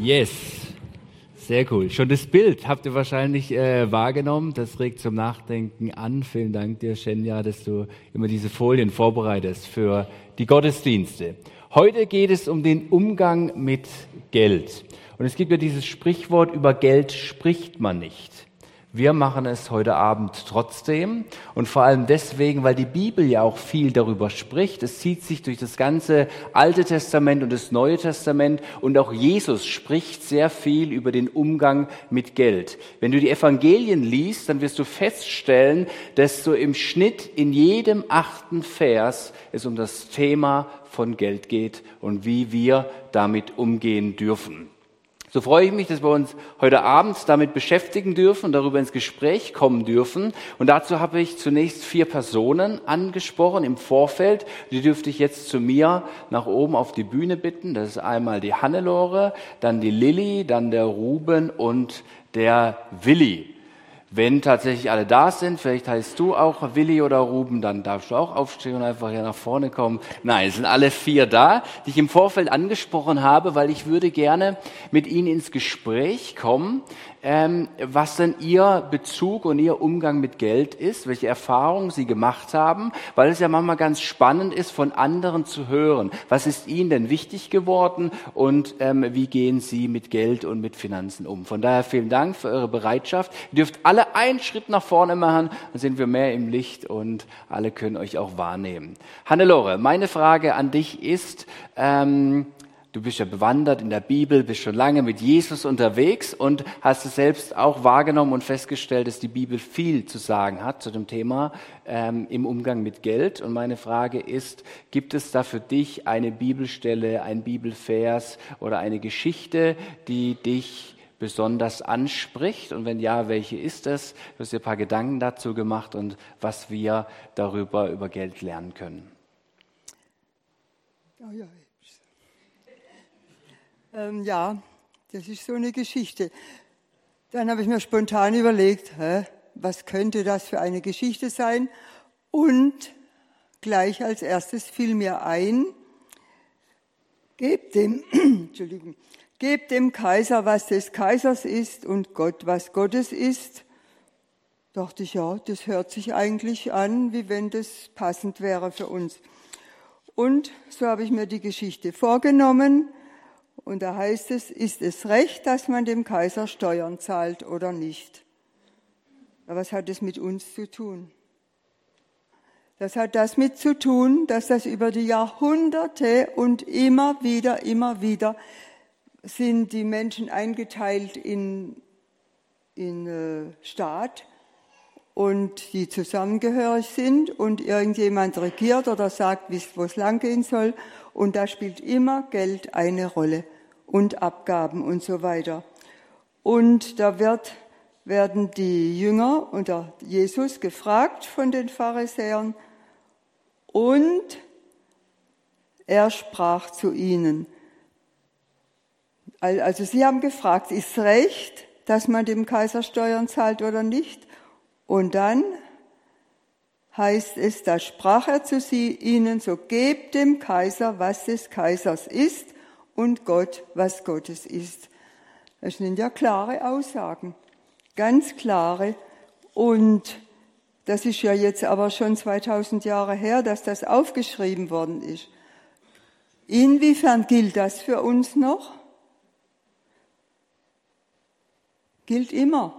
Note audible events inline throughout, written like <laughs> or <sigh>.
Yes, sehr cool. Schon das Bild habt ihr wahrscheinlich äh, wahrgenommen. Das regt zum Nachdenken an. Vielen Dank dir, Shenya, dass du immer diese Folien vorbereitest für die Gottesdienste. Heute geht es um den Umgang mit Geld. Und es gibt ja dieses Sprichwort, über Geld spricht man nicht. Wir machen es heute Abend trotzdem und vor allem deswegen, weil die Bibel ja auch viel darüber spricht. Es zieht sich durch das ganze Alte Testament und das Neue Testament und auch Jesus spricht sehr viel über den Umgang mit Geld. Wenn du die Evangelien liest, dann wirst du feststellen, dass so im Schnitt in jedem achten Vers es um das Thema von Geld geht und wie wir damit umgehen dürfen. So freue ich mich, dass wir uns heute Abend damit beschäftigen dürfen darüber ins Gespräch kommen dürfen. Und dazu habe ich zunächst vier Personen angesprochen im Vorfeld. Die dürfte ich jetzt zu mir nach oben auf die Bühne bitten. Das ist einmal die Hannelore, dann die Lilly, dann der Ruben und der Willi. Wenn tatsächlich alle da sind, vielleicht heißt du auch Willi oder Ruben, dann darfst du auch aufstehen und einfach hier nach vorne kommen. Nein, es sind alle vier da, die ich im Vorfeld angesprochen habe, weil ich würde gerne mit ihnen ins Gespräch kommen, ähm, was denn Ihr Bezug und Ihr Umgang mit Geld ist, welche Erfahrungen Sie gemacht haben, weil es ja manchmal ganz spannend ist, von anderen zu hören. Was ist Ihnen denn wichtig geworden und ähm, wie gehen Sie mit Geld und mit Finanzen um? Von daher vielen Dank für Ihre Bereitschaft. Ihr dürft alle einen Schritt nach vorne machen, dann sind wir mehr im Licht und alle können euch auch wahrnehmen. Hannelore, meine Frage an dich ist, ähm, Du bist ja bewandert in der Bibel, bist schon lange mit Jesus unterwegs und hast es selbst auch wahrgenommen und festgestellt, dass die Bibel viel zu sagen hat zu dem Thema ähm, im Umgang mit Geld. Und meine Frage ist, gibt es da für dich eine Bibelstelle, ein Bibelvers oder eine Geschichte, die dich besonders anspricht? Und wenn ja, welche ist es? Du hast dir ein paar Gedanken dazu gemacht und was wir darüber über Geld lernen können. Ja, ja. Ähm, ja, das ist so eine Geschichte. Dann habe ich mir spontan überlegt, hä, was könnte das für eine Geschichte sein? Und gleich als erstes fiel mir ein, gebt dem, <clears throat> Entschuldigung, gebt dem Kaiser, was des Kaisers ist und Gott, was Gottes ist. Dachte ich, ja, das hört sich eigentlich an, wie wenn das passend wäre für uns. Und so habe ich mir die Geschichte vorgenommen und da heißt es, ist es recht, dass man dem Kaiser Steuern zahlt oder nicht? Aber was hat es mit uns zu tun? Das hat das mit zu tun, dass das über die Jahrhunderte und immer wieder, immer wieder sind die Menschen eingeteilt in, in äh, Staat und die zusammengehörig sind und irgendjemand regiert oder sagt, wo es langgehen soll. Und da spielt immer Geld eine Rolle und Abgaben und so weiter. Und da wird, werden die Jünger unter Jesus gefragt von den Pharisäern und er sprach zu ihnen. Also sie haben gefragt, ist recht, dass man dem Kaiser Steuern zahlt oder nicht? Und dann heißt es, da sprach er zu sie, ihnen, so gebt dem Kaiser, was des Kaisers ist und Gott, was Gottes ist. Das sind ja klare Aussagen, ganz klare. Und das ist ja jetzt aber schon 2000 Jahre her, dass das aufgeschrieben worden ist. Inwiefern gilt das für uns noch? Gilt immer.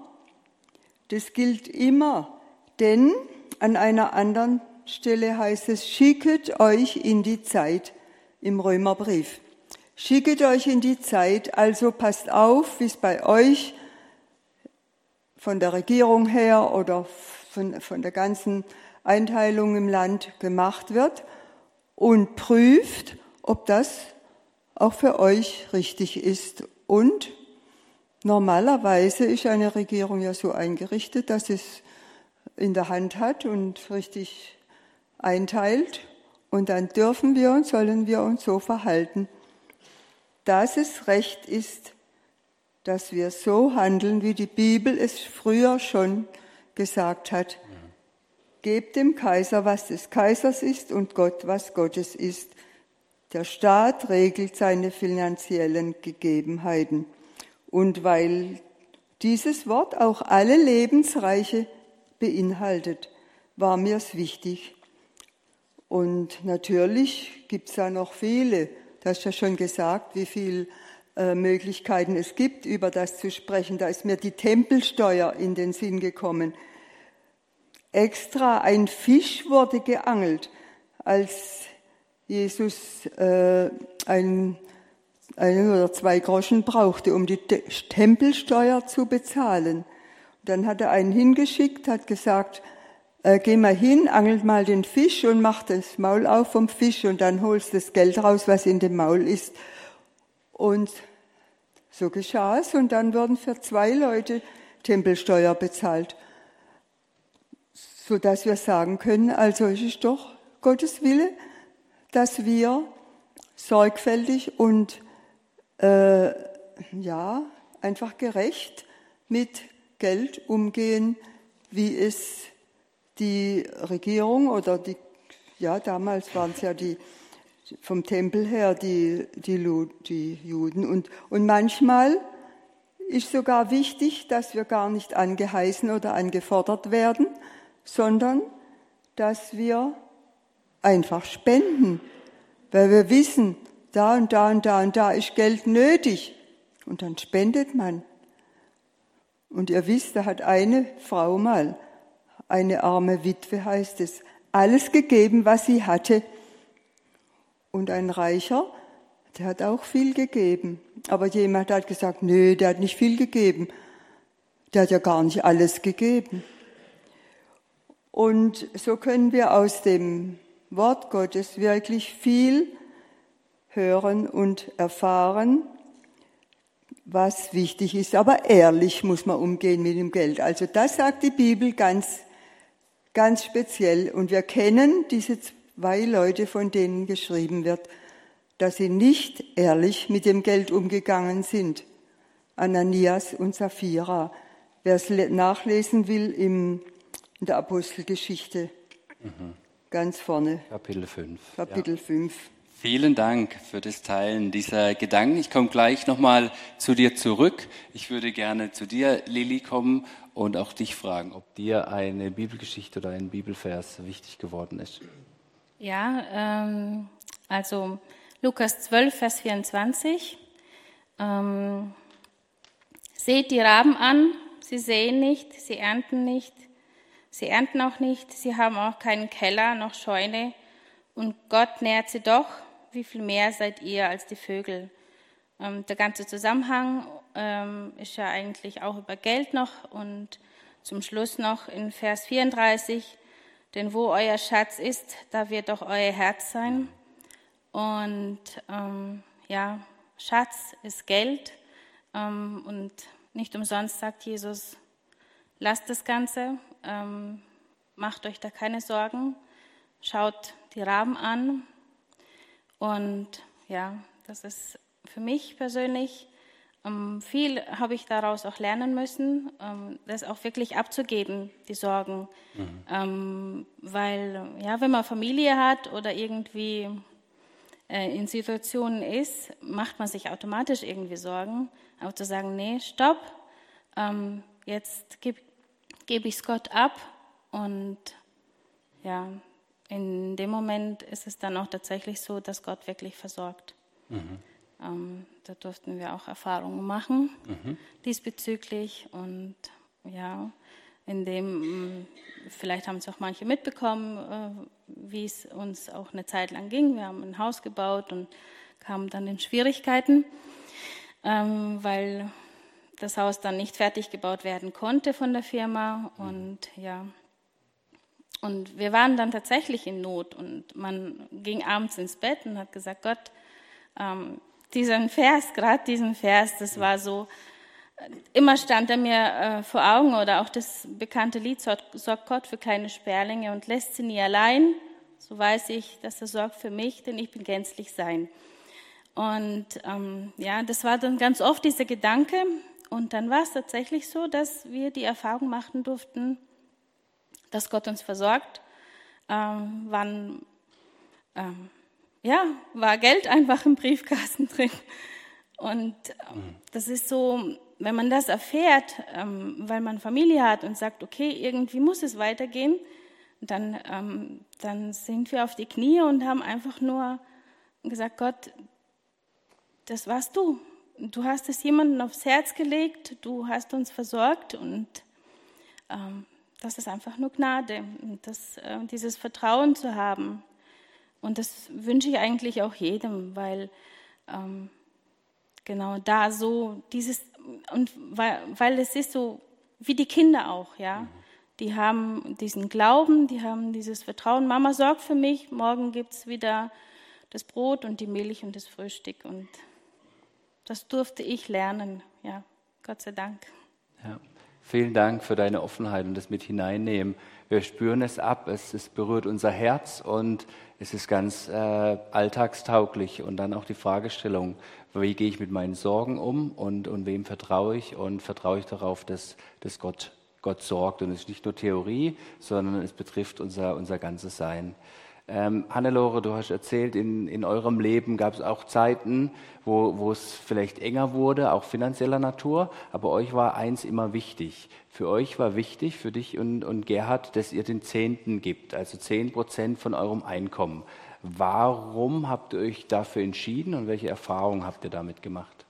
Das gilt immer. Denn an einer anderen Stelle heißt es, schicket euch in die Zeit im Römerbrief. Schicket euch in die Zeit, also passt auf, wie es bei euch von der Regierung her oder von, von der ganzen Einteilung im Land gemacht wird und prüft, ob das auch für euch richtig ist. Und normalerweise ist eine Regierung ja so eingerichtet, dass es in der Hand hat und richtig einteilt. Und dann dürfen wir und sollen wir uns so verhalten, dass es recht ist, dass wir so handeln, wie die Bibel es früher schon gesagt hat. Gebt dem Kaiser, was des Kaisers ist und Gott, was Gottes ist. Der Staat regelt seine finanziellen Gegebenheiten. Und weil dieses Wort auch alle Lebensreiche beinhaltet, war mir es wichtig. Und natürlich gibt es da noch viele. Du hast ja schon gesagt, wie viele äh, Möglichkeiten es gibt, über das zu sprechen. Da ist mir die Tempelsteuer in den Sinn gekommen. Extra ein Fisch wurde geangelt, als Jesus äh, ein, ein oder zwei Groschen brauchte, um die Tempelsteuer zu bezahlen. Dann hat er einen hingeschickt, hat gesagt, äh, geh mal hin, angelt mal den Fisch und mach das Maul auf vom Fisch und dann holst das Geld raus, was in dem Maul ist. Und so geschah es und dann wurden für zwei Leute Tempelsteuer bezahlt, so dass wir sagen können, also es ist doch Gottes Wille, dass wir sorgfältig und äh, ja einfach gerecht mit Geld umgehen, wie es die Regierung oder die ja damals waren es ja die vom Tempel her die, die, die Juden und und manchmal ist sogar wichtig, dass wir gar nicht angeheißen oder angefordert werden, sondern dass wir einfach spenden, weil wir wissen, da und da und da und da ist Geld nötig. Und dann spendet man. Und ihr wisst, da hat eine Frau mal, eine arme Witwe heißt es, alles gegeben, was sie hatte. Und ein Reicher, der hat auch viel gegeben. Aber jemand hat gesagt, nö, der hat nicht viel gegeben. Der hat ja gar nicht alles gegeben. Und so können wir aus dem Wort Gottes wirklich viel hören und erfahren, was wichtig ist. Aber ehrlich muss man umgehen mit dem Geld. Also das sagt die Bibel ganz, ganz speziell. Und wir kennen diese zwei Leute, von denen geschrieben wird, dass sie nicht ehrlich mit dem Geld umgegangen sind. Ananias und Sapphira. Wer es nachlesen will im, in der Apostelgeschichte. Mhm. Ganz vorne. Kapitel 5. Kapitel ja. 5. Vielen Dank für das Teilen dieser Gedanken. Ich komme gleich nochmal zu dir zurück. Ich würde gerne zu dir, Lilly, kommen und auch dich fragen, ob dir eine Bibelgeschichte oder ein Bibelvers wichtig geworden ist. Ja, ähm, also Lukas 12, Vers 24. Ähm, Seht die Raben an, sie sehen nicht, sie ernten nicht, Sie ernten auch nicht, sie haben auch keinen Keller noch Scheune, und Gott nährt sie doch, wie viel mehr seid ihr als die Vögel. Ähm, der ganze Zusammenhang ähm, ist ja eigentlich auch über Geld noch und zum Schluss noch in Vers 34, denn wo euer Schatz ist, da wird auch euer Herz sein. Und ähm, ja, Schatz ist Geld ähm, und nicht umsonst sagt Jesus, lasst das Ganze, ähm, macht euch da keine Sorgen, schaut die Raben an. Und ja, das ist für mich persönlich ähm, viel habe ich daraus auch lernen müssen, ähm, das auch wirklich abzugeben, die Sorgen. Mhm. Ähm, weil, ja, wenn man Familie hat oder irgendwie äh, in Situationen ist, macht man sich automatisch irgendwie Sorgen. Aber zu sagen, nee, stopp, jetzt gebe ich es Gott ab und ja, in dem Moment ist es dann auch tatsächlich so, dass Gott wirklich versorgt. Mhm. Ähm, da durften wir auch Erfahrungen machen mhm. diesbezüglich und ja, in dem, vielleicht haben es auch manche mitbekommen, äh, wie es uns auch eine Zeit lang ging. Wir haben ein Haus gebaut und kamen dann in Schwierigkeiten, ähm, weil das Haus dann nicht fertig gebaut werden konnte von der Firma und ja. Und wir waren dann tatsächlich in Not und man ging abends ins Bett und hat gesagt, Gott, ähm, diesen Vers, gerade diesen Vers, das war so, immer stand er mir äh, vor Augen oder auch das bekannte Lied, sorgt Gott für kleine Sperlinge und lässt sie nie allein. So weiß ich, dass er sorgt für mich, denn ich bin gänzlich sein. Und ähm, ja, das war dann ganz oft dieser Gedanke, und dann war es tatsächlich so, dass wir die Erfahrung machen durften, dass Gott uns versorgt, ähm, wann ähm, ja, war Geld einfach im Briefkasten <laughs> drin. Und ähm, das ist so, wenn man das erfährt, ähm, weil man Familie hat und sagt, okay, irgendwie muss es weitergehen, dann, ähm, dann sind wir auf die Knie und haben einfach nur gesagt, Gott, das warst du. Du hast es jemandem aufs Herz gelegt, du hast uns versorgt und ähm, das ist einfach nur Gnade, das, äh, dieses Vertrauen zu haben. Und das wünsche ich eigentlich auch jedem, weil ähm, genau da so dieses, und weil, weil es ist so wie die Kinder auch, ja. Die haben diesen Glauben, die haben dieses Vertrauen. Mama sorgt für mich, morgen gibt es wieder das Brot und die Milch und das Frühstück. Und das durfte ich lernen, ja, Gott sei Dank. Ja. Vielen Dank für deine Offenheit und das mit hineinnehmen. Wir spüren es ab, es, es berührt unser Herz und es ist ganz äh, alltagstauglich. Und dann auch die Fragestellung, wie gehe ich mit meinen Sorgen um und, und wem vertraue ich und vertraue ich darauf, dass, dass Gott, Gott sorgt. Und es ist nicht nur Theorie, sondern es betrifft unser, unser ganzes Sein. Ähm, Hannelore, du hast erzählt, in, in eurem Leben gab es auch Zeiten, wo, wo es vielleicht enger wurde, auch finanzieller Natur, aber euch war eins immer wichtig. Für euch war wichtig, für dich und, und Gerhard, dass ihr den Zehnten gibt, also zehn Prozent von eurem Einkommen. Warum habt ihr euch dafür entschieden und welche Erfahrungen habt ihr damit gemacht?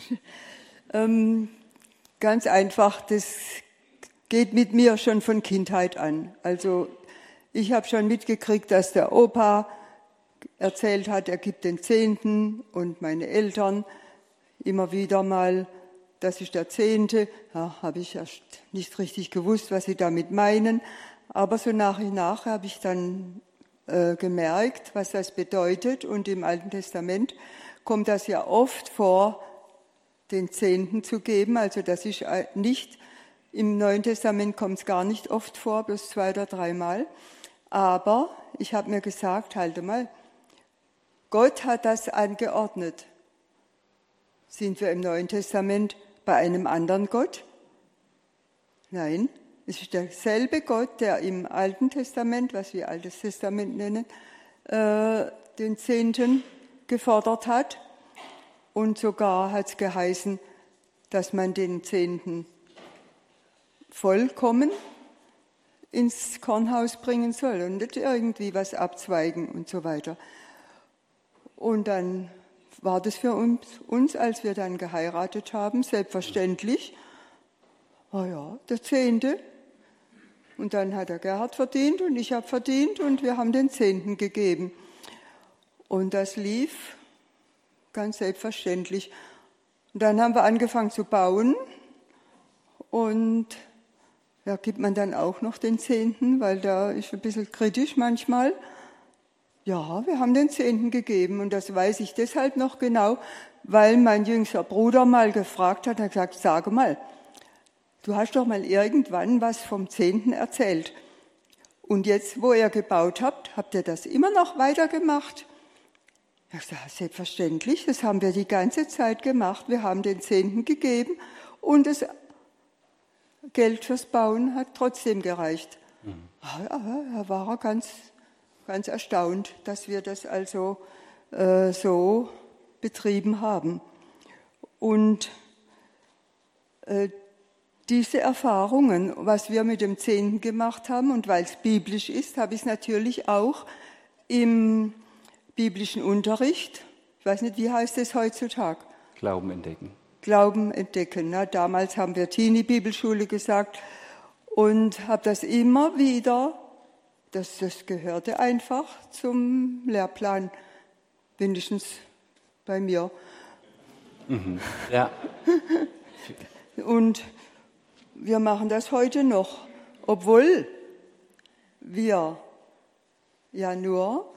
<laughs> ähm, ganz einfach, das geht mit mir schon von Kindheit an. Also ich habe schon mitgekriegt, dass der Opa erzählt hat, er gibt den Zehnten und meine Eltern immer wieder mal, das ist der Zehnte. Ja, habe ich erst nicht richtig gewusst, was sie damit meinen. Aber so nach und nach habe ich dann äh, gemerkt, was das bedeutet. Und im Alten Testament kommt das ja oft vor, den Zehnten zu geben. Also das ist äh, nicht, im Neuen Testament kommt es gar nicht oft vor, bloß zwei oder dreimal. Aber ich habe mir gesagt, halte mal, Gott hat das angeordnet. Sind wir im Neuen Testament bei einem anderen Gott? Nein, es ist derselbe Gott, der im Alten Testament, was wir Altes Testament nennen, äh, den Zehnten gefordert hat. Und sogar hat es geheißen, dass man den Zehnten vollkommen ins Kornhaus bringen soll und nicht irgendwie was abzweigen und so weiter. Und dann war das für uns, uns als wir dann geheiratet haben, selbstverständlich, oh ja, der Zehnte. Und dann hat der Gerhard verdient und ich habe verdient und wir haben den Zehnten gegeben. Und das lief ganz selbstverständlich. Und dann haben wir angefangen zu bauen und ja, gibt man dann auch noch den Zehnten, weil da ist ein bisschen kritisch manchmal. Ja, wir haben den Zehnten gegeben und das weiß ich deshalb noch genau, weil mein jüngster Bruder mal gefragt hat, er hat gesagt, sage mal, du hast doch mal irgendwann was vom Zehnten erzählt. Und jetzt, wo ihr gebaut habt, habt ihr das immer noch weitergemacht? Ich sage, selbstverständlich, das haben wir die ganze Zeit gemacht. Wir haben den Zehnten gegeben und es Geld fürs Bauen hat trotzdem gereicht. Mhm. Aber er war ganz, ganz erstaunt, dass wir das also äh, so betrieben haben. Und äh, diese Erfahrungen, was wir mit dem Zehnten gemacht haben, und weil es biblisch ist, habe ich es natürlich auch im biblischen Unterricht, ich weiß nicht, wie heißt es heutzutage? Glauben entdecken. Glauben entdecken. Na, damals haben wir Teenie-Bibelschule gesagt und habe das immer wieder, das, das gehörte einfach zum Lehrplan, mindestens bei mir. Mhm. Ja. <laughs> und wir machen das heute noch, obwohl wir ja nur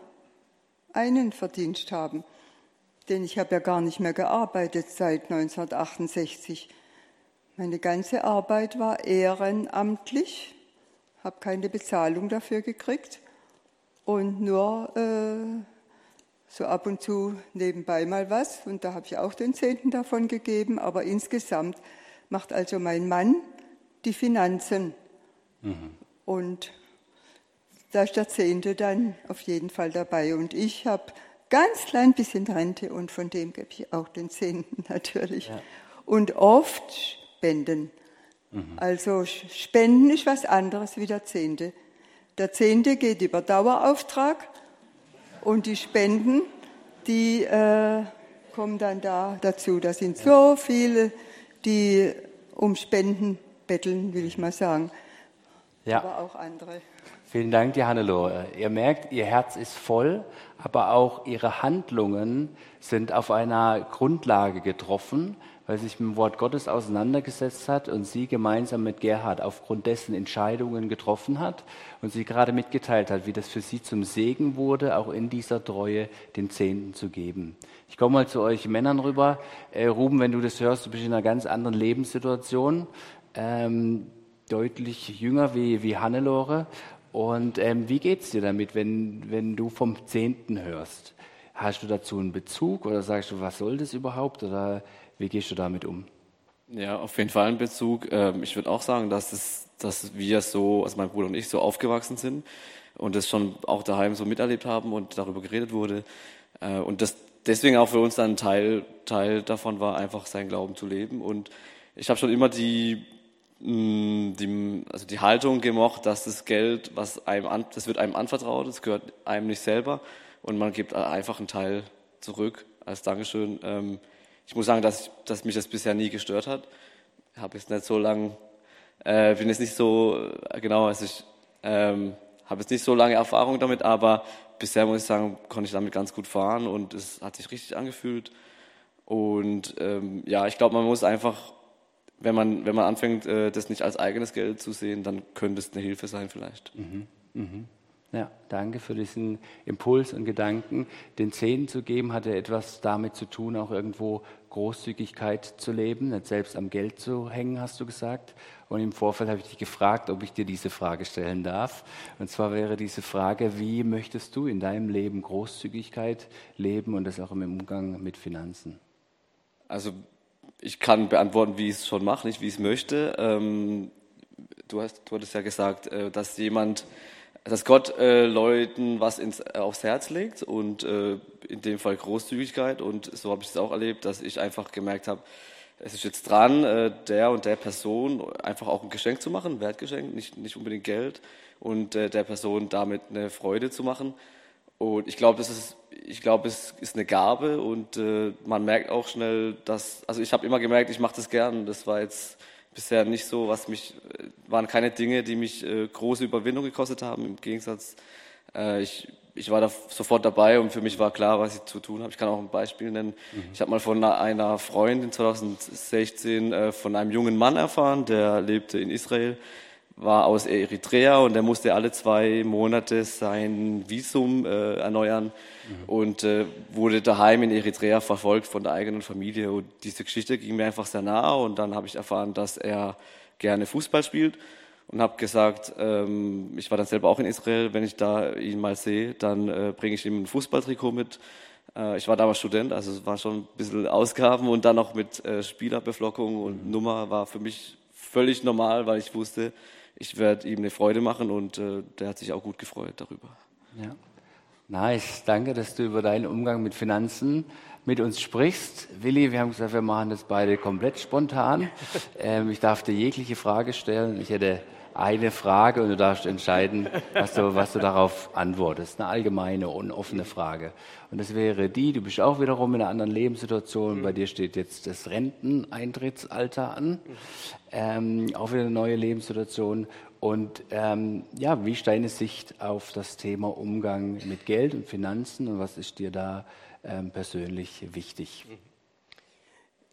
einen Verdienst haben denn ich habe ja gar nicht mehr gearbeitet seit 1968. Meine ganze Arbeit war ehrenamtlich, habe keine Bezahlung dafür gekriegt und nur äh, so ab und zu nebenbei mal was. Und da habe ich auch den Zehnten davon gegeben. Aber insgesamt macht also mein Mann die Finanzen. Mhm. Und da ist der Zehnte dann auf jeden Fall dabei. Und ich habe ganz klein bisschen Rente und von dem gebe ich auch den Zehnten <laughs> natürlich. Ja. Und oft Spenden. Mhm. Also Spenden ist was anderes wie der Zehnte. Der Zehnte geht über Dauerauftrag und die Spenden, die äh, kommen dann da dazu. Da sind so viele, die um Spenden betteln, will ich mal sagen. Ja. Aber auch andere. Vielen Dank, die Hannelore. Ihr merkt, ihr Herz ist voll, aber auch ihre Handlungen sind auf einer Grundlage getroffen, weil sie sich mit dem Wort Gottes auseinandergesetzt hat und sie gemeinsam mit Gerhard aufgrund dessen Entscheidungen getroffen hat und sie gerade mitgeteilt hat, wie das für sie zum Segen wurde, auch in dieser Treue den Zehnten zu geben. Ich komme mal zu euch Männern rüber. Äh, Ruben, wenn du das hörst, du bist in einer ganz anderen Lebenssituation, ähm, deutlich jünger wie, wie Hannelore. Und ähm, wie es dir damit, wenn, wenn du vom Zehnten hörst? Hast du dazu einen Bezug oder sagst du, was soll das überhaupt? Oder wie gehst du damit um? Ja, auf jeden Fall ein Bezug. Ähm, ich würde auch sagen, dass, es, dass wir so, also mein Bruder und ich, so aufgewachsen sind und das schon auch daheim so miterlebt haben und darüber geredet wurde. Äh, und das deswegen auch für uns dann ein Teil, Teil davon war, einfach seinen Glauben zu leben. Und ich habe schon immer die, die, also die Haltung gemocht, dass das Geld, was einem an, das wird einem anvertraut, das gehört einem nicht selber und man gibt einfach einen Teil zurück als Dankeschön. Ähm, ich muss sagen, dass, dass mich das bisher nie gestört hat. Habe jetzt nicht so lange, äh, bin jetzt nicht so, äh, genau, also ich ähm, habe jetzt nicht so lange Erfahrung damit, aber bisher muss ich sagen, konnte ich damit ganz gut fahren und es hat sich richtig angefühlt. Und ähm, ja, ich glaube, man muss einfach, wenn man, wenn man anfängt, äh, das nicht als eigenes Geld zu sehen, dann könnte es eine Hilfe sein vielleicht. Mhm. Mhm. Ja, danke für diesen Impuls und Gedanken. Den Zehn zu geben, hatte etwas damit zu tun, auch irgendwo Großzügigkeit zu leben, nicht selbst am Geld zu hängen, hast du gesagt. Und im Vorfeld habe ich dich gefragt, ob ich dir diese Frage stellen darf. Und zwar wäre diese Frage, wie möchtest du in deinem Leben Großzügigkeit leben und das auch im Umgang mit Finanzen? Also ich kann beantworten, wie ich es schon mache, nicht wie ich es möchte. Ähm, du, hast, du hattest ja gesagt, äh, dass jemand dass Gott äh, Leuten was ins, äh, aufs Herz legt und äh, in dem Fall Großzügigkeit. Und so habe ich es auch erlebt, dass ich einfach gemerkt habe, es ist jetzt dran, äh, der und der Person einfach auch ein Geschenk zu machen, ein Wertgeschenk, nicht, nicht unbedingt Geld, und äh, der Person damit eine Freude zu machen. Und ich glaube, es ist, ich glaube, es ist eine Gabe und äh, man merkt auch schnell, dass, also ich habe immer gemerkt, ich mache das gern. Das war jetzt bisher nicht so, was mich, äh, waren keine Dinge, die mich äh, große Überwindung gekostet haben. Im Gegensatz, äh, ich, ich war da sofort dabei und für mich war klar, was ich zu tun habe. Ich kann auch ein Beispiel nennen. Mhm. Ich habe mal von einer Freundin 2016 äh, von einem jungen Mann erfahren, der lebte in Israel war aus Eritrea und er musste alle zwei Monate sein Visum äh, erneuern mhm. und äh, wurde daheim in Eritrea verfolgt von der eigenen Familie. Und diese Geschichte ging mir einfach sehr nahe und dann habe ich erfahren, dass er gerne Fußball spielt und habe gesagt, ähm, ich war dann selber auch in Israel, wenn ich da ihn mal sehe, dann äh, bringe ich ihm ein Fußballtrikot mit. Äh, ich war damals Student, also es war schon ein bisschen Ausgaben und dann noch mit äh, Spielerbeflockung und mhm. Nummer war für mich völlig normal, weil ich wusste, ich werde ihm eine Freude machen und äh, der hat sich auch gut gefreut darüber. Ja. Nice, danke, dass du über deinen Umgang mit Finanzen mit uns sprichst. Willi, wir haben gesagt, wir machen das beide komplett spontan. <laughs> Ähm, ich darf dir jegliche Frage stellen. Ich hätte eine Frage und du darfst entscheiden, was du, was du darauf antwortest. Eine allgemeine und offene Frage. Und das wäre die, du bist auch wiederum in einer anderen Lebenssituation. Bei dir steht jetzt das Renteneintrittsalter an. Ähm, auch wieder eine neue Lebenssituation. Und ähm, ja, wie ist deine Sicht auf das Thema Umgang mit Geld und Finanzen und was ist dir da ähm, persönlich wichtig?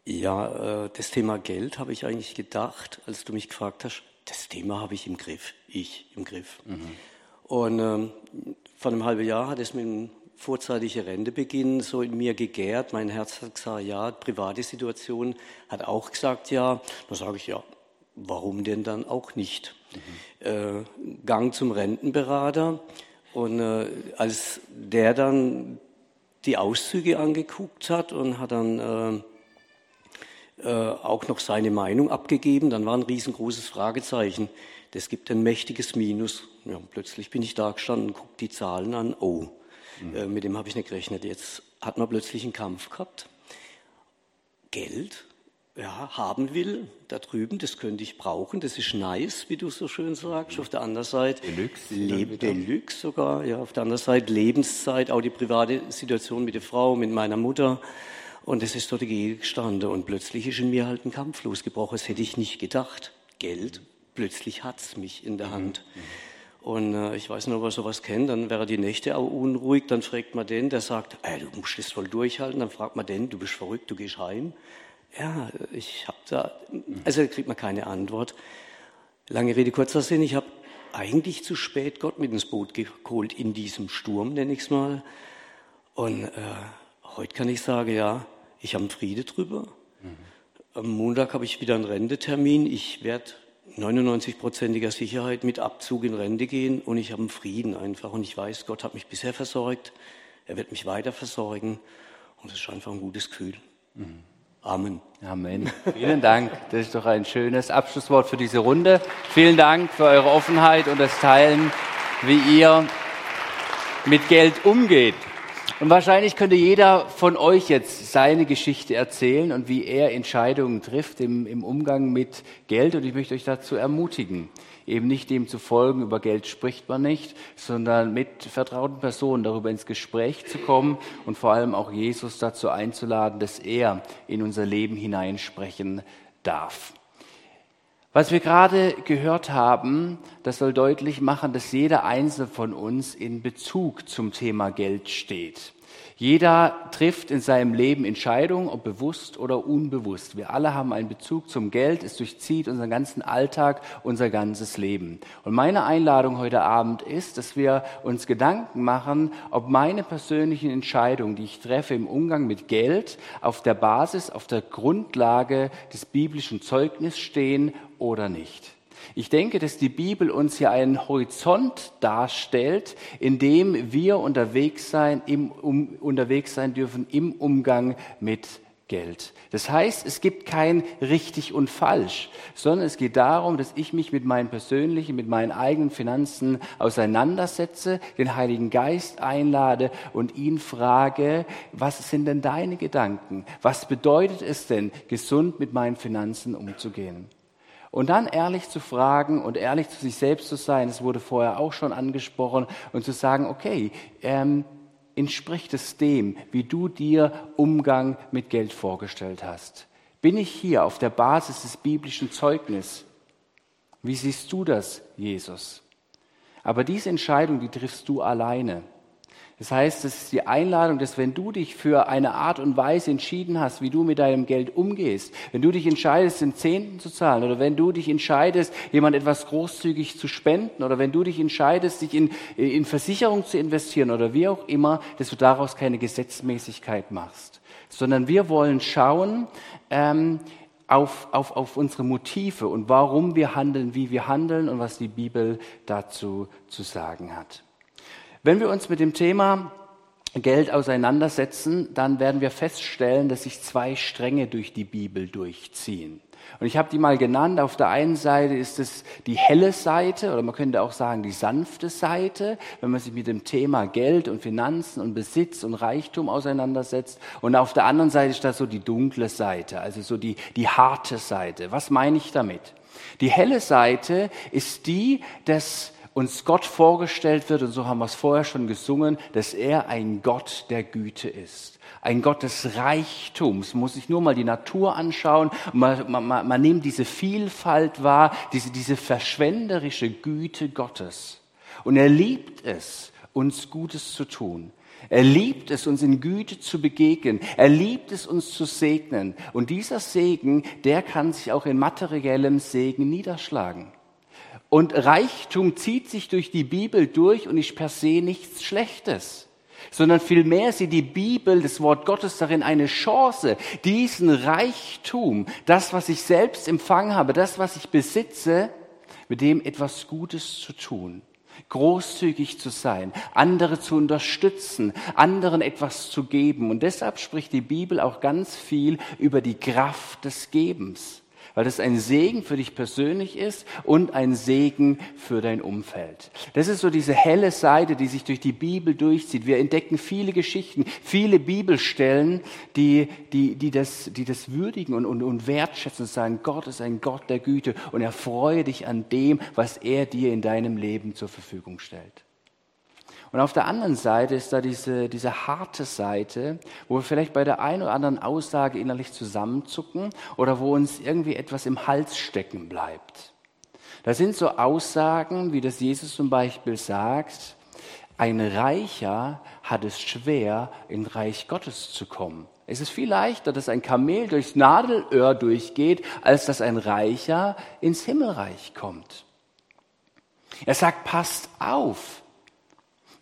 Ja, äh, das Thema Geld habe ich eigentlich gedacht, als du mich gefragt hast, das Thema habe ich im Griff, ich im Griff. Mhm. Und ähm, vor einem halben Jahr hat es mit dem vorzeitigen Rentebeginn so in mir gegärt. Mein Herz hat gesagt, ja, private Situation hat auch gesagt, ja. Da sage ich, ja, warum denn dann auch nicht? Mhm. Äh, Gang zum Rentenberater und äh, als der dann die Auszüge angeguckt hat und hat dann äh, auch noch seine Meinung abgegeben. Dann war ein riesengroßes Fragezeichen. Das gibt ein mächtiges Minus. Ja, plötzlich bin ich da gestanden, gucke die Zahlen an. Oh, mhm. äh, mit dem habe ich nicht gerechnet. Jetzt hat man plötzlich einen Kampf gehabt. Geld, ja, haben will, da drüben, das könnte ich brauchen, das ist nice, wie du so schön sagst. Auf der anderen Seite Deluxe, Leb Deluxe sogar, ja, auf der anderen Seite Lebenszeit, auch die private Situation mit der Frau, mit meiner Mutter. Und es ist dort gestanden und plötzlich ist in mir halt ein Kampf losgebrochen. Das hätte ich nicht gedacht. Geld, plötzlich hat's mich in der Hand. Und äh, ich weiß nicht, ob er sowas kennt, dann wäre die Nächte auch unruhig, dann fragt man den, der sagt, ey, du musst das voll durchhalten, dann fragt man den, du bist verrückt, du gehst heim ja, ich habe da, also da kriegt man keine Antwort. Lange Rede, kurzer Sinn, ich habe eigentlich zu spät Gott mit ins Boot geholt in diesem Sturm, nenne ich es mal. Und äh, heute kann ich sagen, ja, ich habe einen Friede drüber. Mhm. Am Montag habe ich wieder einen Rendetermin. Ich werde 99-prozentiger Sicherheit mit Abzug in Rente gehen und ich habe einen Frieden einfach. Und ich weiß, Gott hat mich bisher versorgt. Er wird mich weiter versorgen. Und es ist einfach ein gutes Gefühl. Mhm. Amen. Amen. Vielen Dank. Das ist doch ein schönes Abschlusswort für diese Runde. Vielen Dank für eure Offenheit und das Teilen, wie ihr mit Geld umgeht. Und wahrscheinlich könnte jeder von euch jetzt seine Geschichte erzählen und wie er Entscheidungen trifft im, im Umgang mit Geld. Und ich möchte euch dazu ermutigen eben nicht dem zu folgen, über Geld spricht man nicht, sondern mit vertrauten Personen darüber ins Gespräch zu kommen und vor allem auch Jesus dazu einzuladen, dass er in unser Leben hineinsprechen darf. Was wir gerade gehört haben, das soll deutlich machen, dass jeder Einzelne von uns in Bezug zum Thema Geld steht. Jeder trifft in seinem Leben Entscheidungen, ob bewusst oder unbewusst. Wir alle haben einen Bezug zum Geld. Es durchzieht unseren ganzen Alltag, unser ganzes Leben. Und meine Einladung heute Abend ist, dass wir uns Gedanken machen, ob meine persönlichen Entscheidungen, die ich treffe im Umgang mit Geld, auf der Basis, auf der Grundlage des biblischen Zeugnisses stehen oder nicht. Ich denke, dass die Bibel uns hier einen Horizont darstellt, in dem wir unterwegs sein, im, um, unterwegs sein dürfen im Umgang mit Geld. Das heißt, es gibt kein richtig und falsch, sondern es geht darum, dass ich mich mit meinen persönlichen, mit meinen eigenen Finanzen auseinandersetze, den Heiligen Geist einlade und ihn frage, was sind denn deine Gedanken? Was bedeutet es denn, gesund mit meinen Finanzen umzugehen? Und dann ehrlich zu fragen und ehrlich zu sich selbst zu sein, es wurde vorher auch schon angesprochen, und zu sagen, okay, ähm, entspricht es dem, wie du dir Umgang mit Geld vorgestellt hast? Bin ich hier auf der Basis des biblischen Zeugnisses? Wie siehst du das, Jesus? Aber diese Entscheidung, die triffst du alleine. Das heißt, es ist die Einladung, dass wenn du dich für eine Art und Weise entschieden hast, wie du mit deinem Geld umgehst, wenn du dich entscheidest, den Zehnten zu zahlen oder wenn du dich entscheidest, jemand etwas großzügig zu spenden oder wenn du dich entscheidest, dich in, in Versicherung zu investieren oder wie auch immer, dass du daraus keine Gesetzmäßigkeit machst, sondern wir wollen schauen, ähm, auf, auf, auf unsere Motive und warum wir handeln, wie wir handeln und was die Bibel dazu zu sagen hat. Wenn wir uns mit dem Thema Geld auseinandersetzen, dann werden wir feststellen, dass sich zwei Stränge durch die Bibel durchziehen. Und ich habe die mal genannt. Auf der einen Seite ist es die helle Seite oder man könnte auch sagen die sanfte Seite, wenn man sich mit dem Thema Geld und Finanzen und Besitz und Reichtum auseinandersetzt. Und auf der anderen Seite ist das so die dunkle Seite, also so die, die harte Seite. Was meine ich damit? Die helle Seite ist die des uns Gott vorgestellt wird, und so haben wir es vorher schon gesungen, dass er ein Gott der Güte ist. Ein Gott des Reichtums. Man muss sich nur mal die Natur anschauen. Man, man, man, man nimmt diese Vielfalt wahr, diese, diese verschwenderische Güte Gottes. Und er liebt es, uns Gutes zu tun. Er liebt es, uns in Güte zu begegnen. Er liebt es, uns zu segnen. Und dieser Segen, der kann sich auch in materiellem Segen niederschlagen. Und Reichtum zieht sich durch die Bibel durch und ist per se nichts Schlechtes, sondern vielmehr sieht die Bibel, das Wort Gottes darin eine Chance, diesen Reichtum, das, was ich selbst empfangen habe, das, was ich besitze, mit dem etwas Gutes zu tun. großzügig zu sein, andere zu unterstützen, anderen etwas zu geben. Und deshalb spricht die Bibel auch ganz viel über die Kraft des Gebens weil das ein Segen für dich persönlich ist und ein Segen für dein Umfeld. Das ist so diese helle Seite, die sich durch die Bibel durchzieht. Wir entdecken viele Geschichten, viele Bibelstellen, die, die, die, das, die das würdigen und, und, und wertschätzen und sagen, Gott ist ein Gott der Güte und erfreue dich an dem, was er dir in deinem Leben zur Verfügung stellt. Und auf der anderen Seite ist da diese, diese harte Seite, wo wir vielleicht bei der einen oder anderen Aussage innerlich zusammenzucken oder wo uns irgendwie etwas im Hals stecken bleibt. Da sind so Aussagen, wie das Jesus zum Beispiel sagt, ein Reicher hat es schwer, in Reich Gottes zu kommen. Es ist viel leichter, dass ein Kamel durchs Nadelöhr durchgeht, als dass ein Reicher ins Himmelreich kommt. Er sagt, passt auf,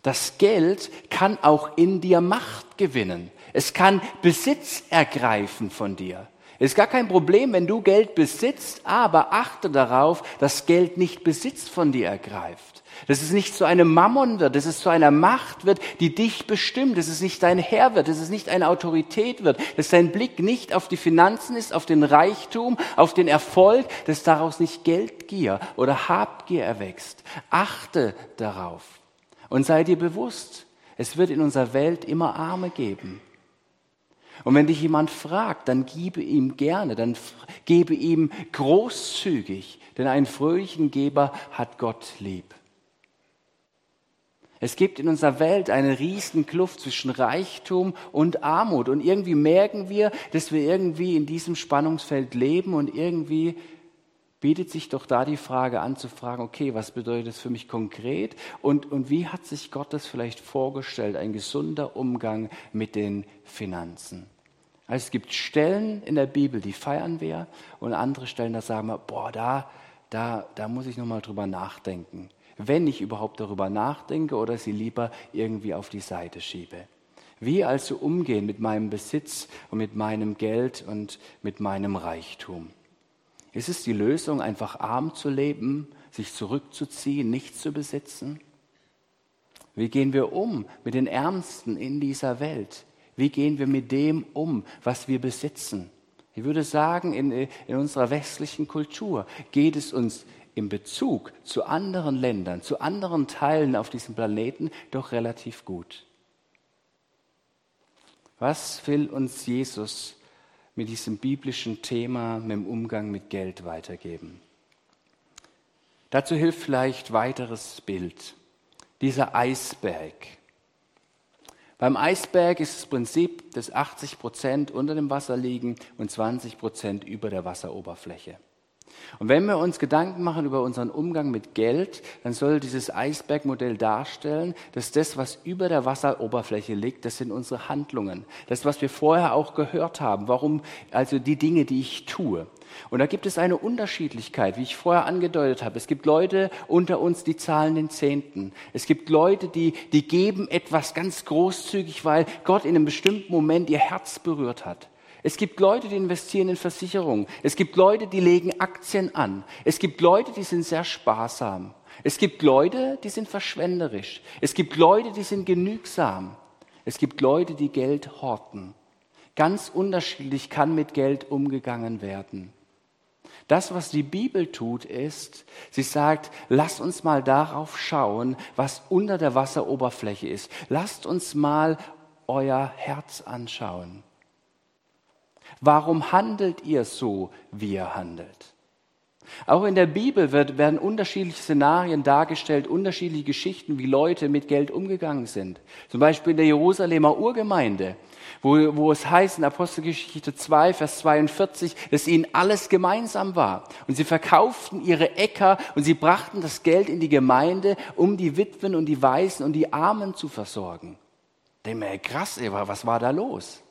das Geld kann auch in dir Macht gewinnen. Es kann Besitz ergreifen von dir. Ist gar kein Problem, wenn du Geld besitzt, aber achte darauf, dass Geld nicht Besitz von dir ergreift. Dass es nicht zu einem Mammon wird, dass es zu einer Macht wird, die dich bestimmt, dass es nicht dein Herr wird, dass es nicht eine Autorität wird, dass dein Blick nicht auf die Finanzen ist, auf den Reichtum, auf den Erfolg, dass daraus nicht Geldgier oder Habgier erwächst. Achte darauf. Und sei dir bewusst, es wird in unserer Welt immer Arme geben. Und wenn dich jemand fragt, dann gebe ihm gerne, dann gebe ihm großzügig, denn einen fröhlichen Geber hat Gott lieb. Es gibt in unserer Welt eine riesen Kluft zwischen Reichtum und Armut. Und irgendwie merken wir, dass wir irgendwie in diesem Spannungsfeld leben und irgendwie bietet sich doch da die Frage an zu fragen, okay, was bedeutet das für mich konkret und, und wie hat sich Gott das vielleicht vorgestellt, ein gesunder Umgang mit den Finanzen? Also es gibt Stellen in der Bibel, die feiern wir und andere Stellen, da sagen wir, boah, da, da, da muss ich nochmal drüber nachdenken. Wenn ich überhaupt darüber nachdenke oder sie lieber irgendwie auf die Seite schiebe. Wie also umgehen mit meinem Besitz und mit meinem Geld und mit meinem Reichtum? Ist es die Lösung, einfach arm zu leben, sich zurückzuziehen, nichts zu besitzen? Wie gehen wir um mit den Ärmsten in dieser Welt? Wie gehen wir mit dem um, was wir besitzen? Ich würde sagen, in, in unserer westlichen Kultur geht es uns im Bezug zu anderen Ländern, zu anderen Teilen auf diesem Planeten doch relativ gut. Was will uns Jesus mit diesem biblischen Thema, mit dem Umgang mit Geld weitergeben. Dazu hilft vielleicht weiteres Bild. Dieser Eisberg. Beim Eisberg ist das Prinzip, dass 80 Prozent unter dem Wasser liegen und 20 Prozent über der Wasseroberfläche. Und wenn wir uns Gedanken machen über unseren Umgang mit Geld, dann soll dieses Eisbergmodell darstellen, dass das, was über der Wasseroberfläche liegt, das sind unsere Handlungen. Das, was wir vorher auch gehört haben. Warum, also die Dinge, die ich tue. Und da gibt es eine Unterschiedlichkeit, wie ich vorher angedeutet habe. Es gibt Leute unter uns, die zahlen den Zehnten. Es gibt Leute, die, die geben etwas ganz großzügig, weil Gott in einem bestimmten Moment ihr Herz berührt hat. Es gibt Leute, die investieren in Versicherungen. Es gibt Leute, die legen Aktien an. Es gibt Leute, die sind sehr sparsam. Es gibt Leute, die sind verschwenderisch. Es gibt Leute, die sind genügsam. Es gibt Leute, die Geld horten. Ganz unterschiedlich kann mit Geld umgegangen werden. Das, was die Bibel tut, ist, sie sagt, lasst uns mal darauf schauen, was unter der Wasseroberfläche ist. Lasst uns mal euer Herz anschauen. Warum handelt ihr so, wie ihr handelt? Auch in der Bibel wird, werden unterschiedliche Szenarien dargestellt, unterschiedliche Geschichten, wie Leute mit Geld umgegangen sind. Zum Beispiel in der Jerusalemer Urgemeinde, wo, wo es heißt in Apostelgeschichte 2, Vers 42, dass ihnen alles gemeinsam war. Und sie verkauften ihre Äcker und sie brachten das Geld in die Gemeinde, um die Witwen und die Waisen und die Armen zu versorgen. Mir, krass, was war da los?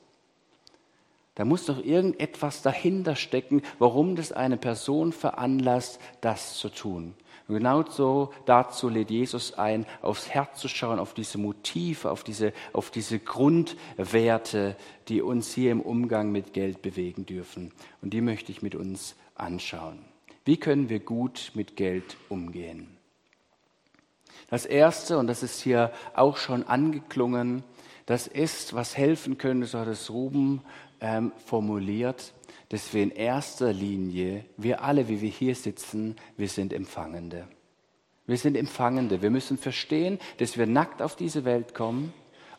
Da muss doch irgendetwas dahinter stecken, warum das eine Person veranlasst, das zu tun. Und genau so dazu lädt Jesus ein, aufs Herz zu schauen, auf diese Motive, auf diese, auf diese Grundwerte, die uns hier im Umgang mit Geld bewegen dürfen. Und die möchte ich mit uns anschauen. Wie können wir gut mit Geld umgehen? Das Erste, und das ist hier auch schon angeklungen, das ist, was helfen könnte, so hat es Ruben ähm, formuliert, dass wir in erster Linie, wir alle, wie wir hier sitzen, wir sind Empfangende. Wir sind Empfangende. Wir müssen verstehen, dass wir nackt auf diese Welt kommen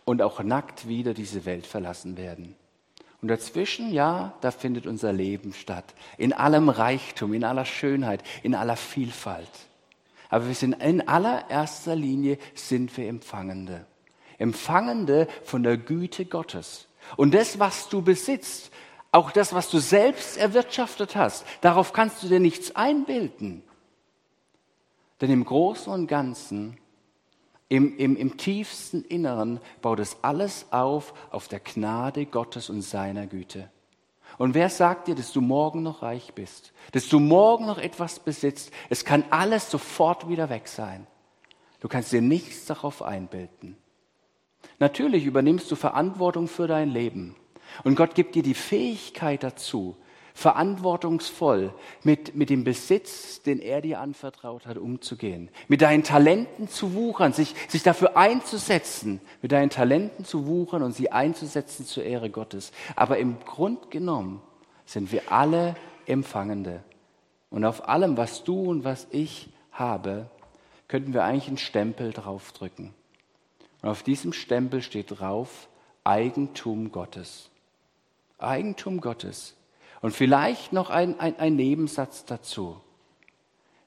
und auch nackt wieder diese Welt verlassen werden. Und dazwischen, ja, da findet unser Leben statt. In allem Reichtum, in aller Schönheit, in aller Vielfalt. Aber wir sind in allererster Linie sind wir Empfangende. Empfangende von der Güte Gottes. Und das, was du besitzt, auch das, was du selbst erwirtschaftet hast, darauf kannst du dir nichts einbilden. Denn im Großen und Ganzen, im, im, im tiefsten Inneren baut es alles auf auf der Gnade Gottes und seiner Güte. Und wer sagt dir, dass du morgen noch reich bist, dass du morgen noch etwas besitzt? Es kann alles sofort wieder weg sein. Du kannst dir nichts darauf einbilden. Natürlich übernimmst du Verantwortung für dein Leben. Und Gott gibt dir die Fähigkeit dazu, verantwortungsvoll mit, mit dem Besitz, den er dir anvertraut hat, umzugehen. Mit deinen Talenten zu wuchern, sich, sich dafür einzusetzen, mit deinen Talenten zu wuchern und sie einzusetzen zur Ehre Gottes. Aber im Grund genommen sind wir alle Empfangende. Und auf allem, was du und was ich habe, könnten wir eigentlich einen Stempel draufdrücken. Und auf diesem Stempel steht drauf Eigentum Gottes. Eigentum Gottes. Und vielleicht noch ein, ein, ein Nebensatz dazu.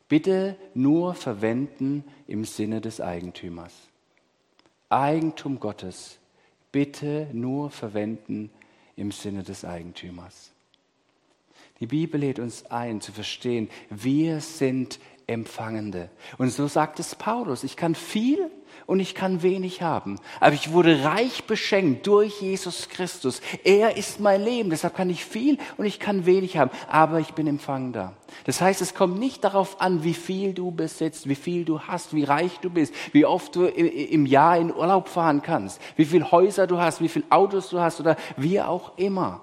Bitte nur verwenden im Sinne des Eigentümers. Eigentum Gottes. Bitte nur verwenden im Sinne des Eigentümers. Die Bibel lädt uns ein zu verstehen, wir sind Empfangende. Und so sagt es Paulus, ich kann viel und ich kann wenig haben. Aber ich wurde reich beschenkt durch Jesus Christus. Er ist mein Leben. Deshalb kann ich viel und ich kann wenig haben. Aber ich bin empfangender. Das heißt, es kommt nicht darauf an, wie viel du besitzt, wie viel du hast, wie reich du bist, wie oft du im Jahr in Urlaub fahren kannst, wie viele Häuser du hast, wie viele Autos du hast oder wie auch immer.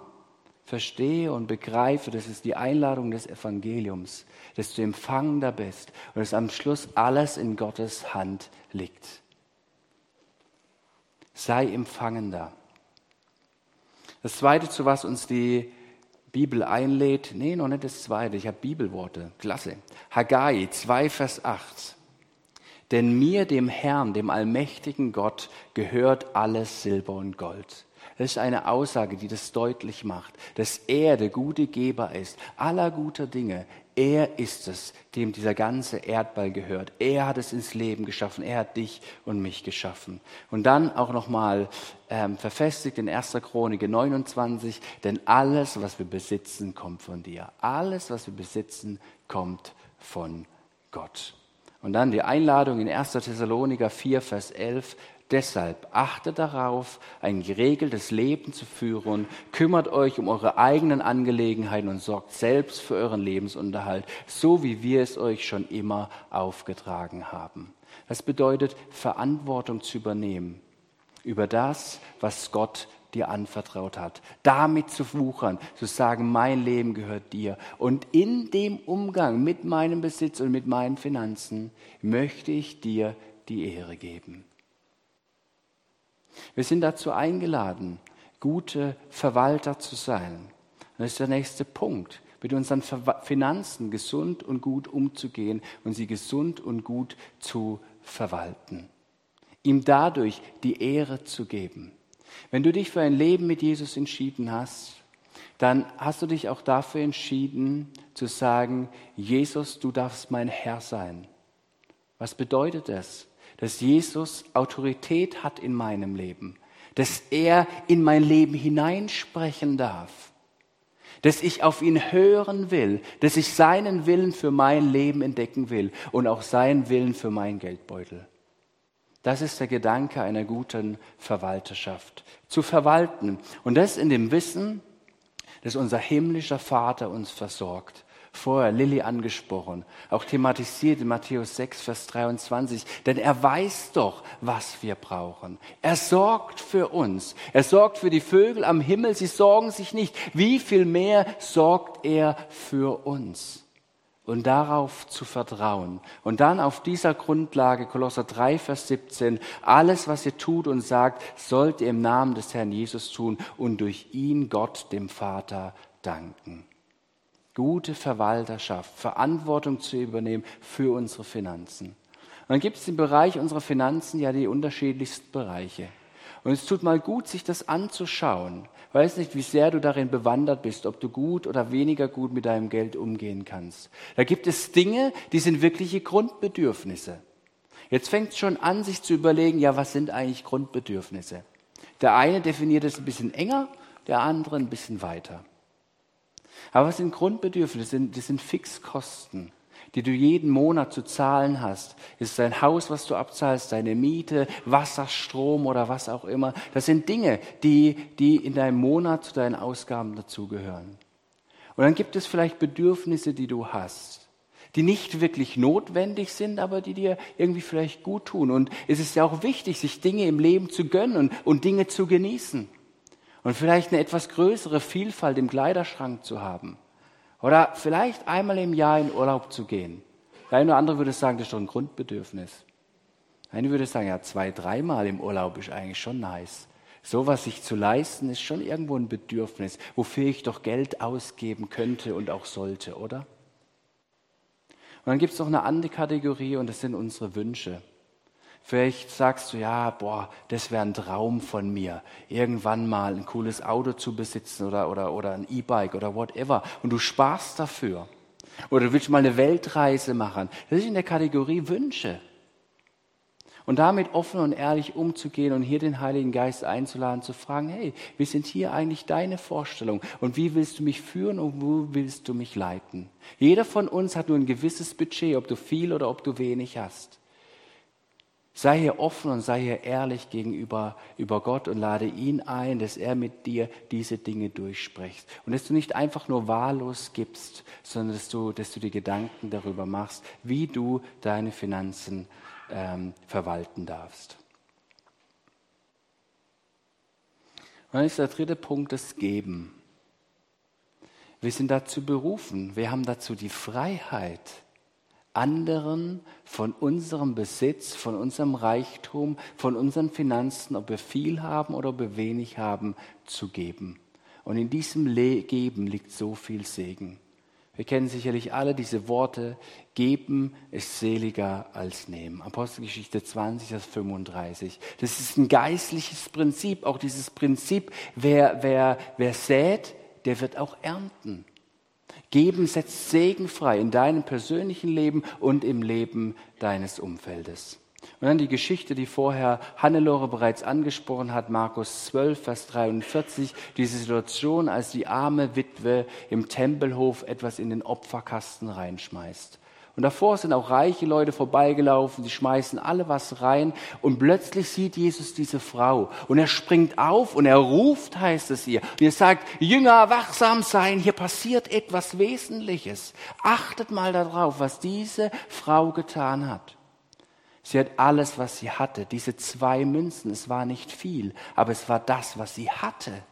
Verstehe und begreife, das ist die Einladung des Evangeliums, dass du empfangender bist und dass am Schluss alles in Gottes Hand liegt sei empfangender. Das Zweite, zu was uns die Bibel einlädt, nee, noch nicht das Zweite, ich habe Bibelworte, klasse. Haggai 2, Vers 8. Denn mir, dem Herrn, dem allmächtigen Gott, gehört alles Silber und Gold. Das ist eine Aussage, die das deutlich macht, dass er der gute Geber ist, aller guter Dinge. Er ist es, dem dieser ganze Erdball gehört. Er hat es ins Leben geschaffen. Er hat dich und mich geschaffen. Und dann auch nochmal ähm, verfestigt in 1. Chronik 29, denn alles, was wir besitzen, kommt von dir. Alles, was wir besitzen, kommt von Gott. Und dann die Einladung in 1. Thessaloniker 4, Vers 11, Deshalb achtet darauf, ein geregeltes Leben zu führen, kümmert euch um eure eigenen Angelegenheiten und sorgt selbst für euren Lebensunterhalt, so wie wir es euch schon immer aufgetragen haben. Das bedeutet, Verantwortung zu übernehmen über das, was Gott dir anvertraut hat. Damit zu wuchern, zu sagen, mein Leben gehört dir. Und in dem Umgang mit meinem Besitz und mit meinen Finanzen möchte ich dir die Ehre geben. Wir sind dazu eingeladen, gute Verwalter zu sein. Das ist der nächste Punkt, mit unseren Finanzen gesund und gut umzugehen und sie gesund und gut zu verwalten. Ihm dadurch die Ehre zu geben. Wenn du dich für ein Leben mit Jesus entschieden hast, dann hast du dich auch dafür entschieden zu sagen, Jesus, du darfst mein Herr sein. Was bedeutet das? Dass Jesus Autorität hat in meinem Leben, dass er in mein Leben hineinsprechen darf, dass ich auf ihn hören will, dass ich seinen Willen für mein Leben entdecken will und auch seinen Willen für meinen Geldbeutel. Das ist der Gedanke einer guten Verwalterschaft. Zu verwalten. Und das in dem Wissen, dass unser himmlischer Vater uns versorgt vorher Lilly angesprochen, auch thematisiert in Matthäus 6, Vers 23. Denn er weiß doch, was wir brauchen. Er sorgt für uns. Er sorgt für die Vögel am Himmel. Sie sorgen sich nicht. Wie viel mehr sorgt er für uns? und darauf zu vertrauen. Und dann auf dieser Grundlage, Kolosser 3, Vers 17, alles, was ihr tut und sagt, sollt ihr im Namen des Herrn Jesus tun und durch ihn Gott, dem Vater, danken. Gute Verwalterschaft, Verantwortung zu übernehmen für unsere Finanzen. Und dann gibt es im Bereich unserer Finanzen ja die unterschiedlichsten Bereiche. Und es tut mal gut, sich das anzuschauen. Ich weiß nicht, wie sehr du darin bewandert bist, ob du gut oder weniger gut mit deinem Geld umgehen kannst. Da gibt es Dinge, die sind wirkliche Grundbedürfnisse. Jetzt fängt es schon an, sich zu überlegen, ja, was sind eigentlich Grundbedürfnisse? Der eine definiert es ein bisschen enger, der andere ein bisschen weiter. Aber was sind Grundbedürfnisse? Das sind, das sind Fixkosten die du jeden Monat zu zahlen hast. Ist dein Haus, was du abzahlst, deine Miete, Wasser, Strom oder was auch immer. Das sind Dinge, die, die in deinem Monat zu deinen Ausgaben dazugehören. Und dann gibt es vielleicht Bedürfnisse, die du hast, die nicht wirklich notwendig sind, aber die dir irgendwie vielleicht gut tun. Und es ist ja auch wichtig, sich Dinge im Leben zu gönnen und, und Dinge zu genießen. Und vielleicht eine etwas größere Vielfalt im Kleiderschrank zu haben. Oder vielleicht einmal im Jahr in Urlaub zu gehen. Der eine oder andere würde sagen, das ist doch ein Grundbedürfnis. Der eine würde sagen, ja, zwei, dreimal im Urlaub ist eigentlich schon nice. Sowas sich zu leisten, ist schon irgendwo ein Bedürfnis, wofür ich doch Geld ausgeben könnte und auch sollte, oder? Und dann gibt es noch eine andere Kategorie und das sind unsere Wünsche. Vielleicht sagst du, ja, boah, das wäre ein Traum von mir, irgendwann mal ein cooles Auto zu besitzen oder, oder, oder ein E-Bike oder whatever. Und du sparst dafür. Oder du willst mal eine Weltreise machen. Das ist in der Kategorie Wünsche. Und damit offen und ehrlich umzugehen und hier den Heiligen Geist einzuladen, zu fragen, hey, wie sind hier eigentlich deine Vorstellungen? Und wie willst du mich führen und wo willst du mich leiten? Jeder von uns hat nur ein gewisses Budget, ob du viel oder ob du wenig hast. Sei hier offen und sei hier ehrlich gegenüber über Gott und lade ihn ein, dass er mit dir diese Dinge durchspricht. Und dass du nicht einfach nur wahllos gibst, sondern dass du, dass du dir Gedanken darüber machst, wie du deine Finanzen ähm, verwalten darfst. Und dann ist der dritte Punkt das Geben. Wir sind dazu berufen, wir haben dazu die Freiheit, anderen von unserem Besitz, von unserem Reichtum, von unseren Finanzen, ob wir viel haben oder ob wir wenig haben, zu geben. Und in diesem Le Geben liegt so viel Segen. Wir kennen sicherlich alle diese Worte, geben ist seliger als nehmen. Apostelgeschichte 20, Vers 35. Das ist ein geistliches Prinzip, auch dieses Prinzip, wer, wer, wer sät, der wird auch ernten. Geben setzt Segen frei in deinem persönlichen Leben und im Leben deines Umfeldes. Und dann die Geschichte, die vorher Hannelore bereits angesprochen hat, Markus 12, Vers 43, diese Situation, als die arme Witwe im Tempelhof etwas in den Opferkasten reinschmeißt. Und davor sind auch reiche Leute vorbeigelaufen, die schmeißen alle was rein und plötzlich sieht Jesus diese Frau und er springt auf und er ruft, heißt es ihr. Und er sagt, Jünger, wachsam sein, hier passiert etwas Wesentliches. Achtet mal darauf, was diese Frau getan hat. Sie hat alles, was sie hatte, diese zwei Münzen, es war nicht viel, aber es war das, was sie hatte.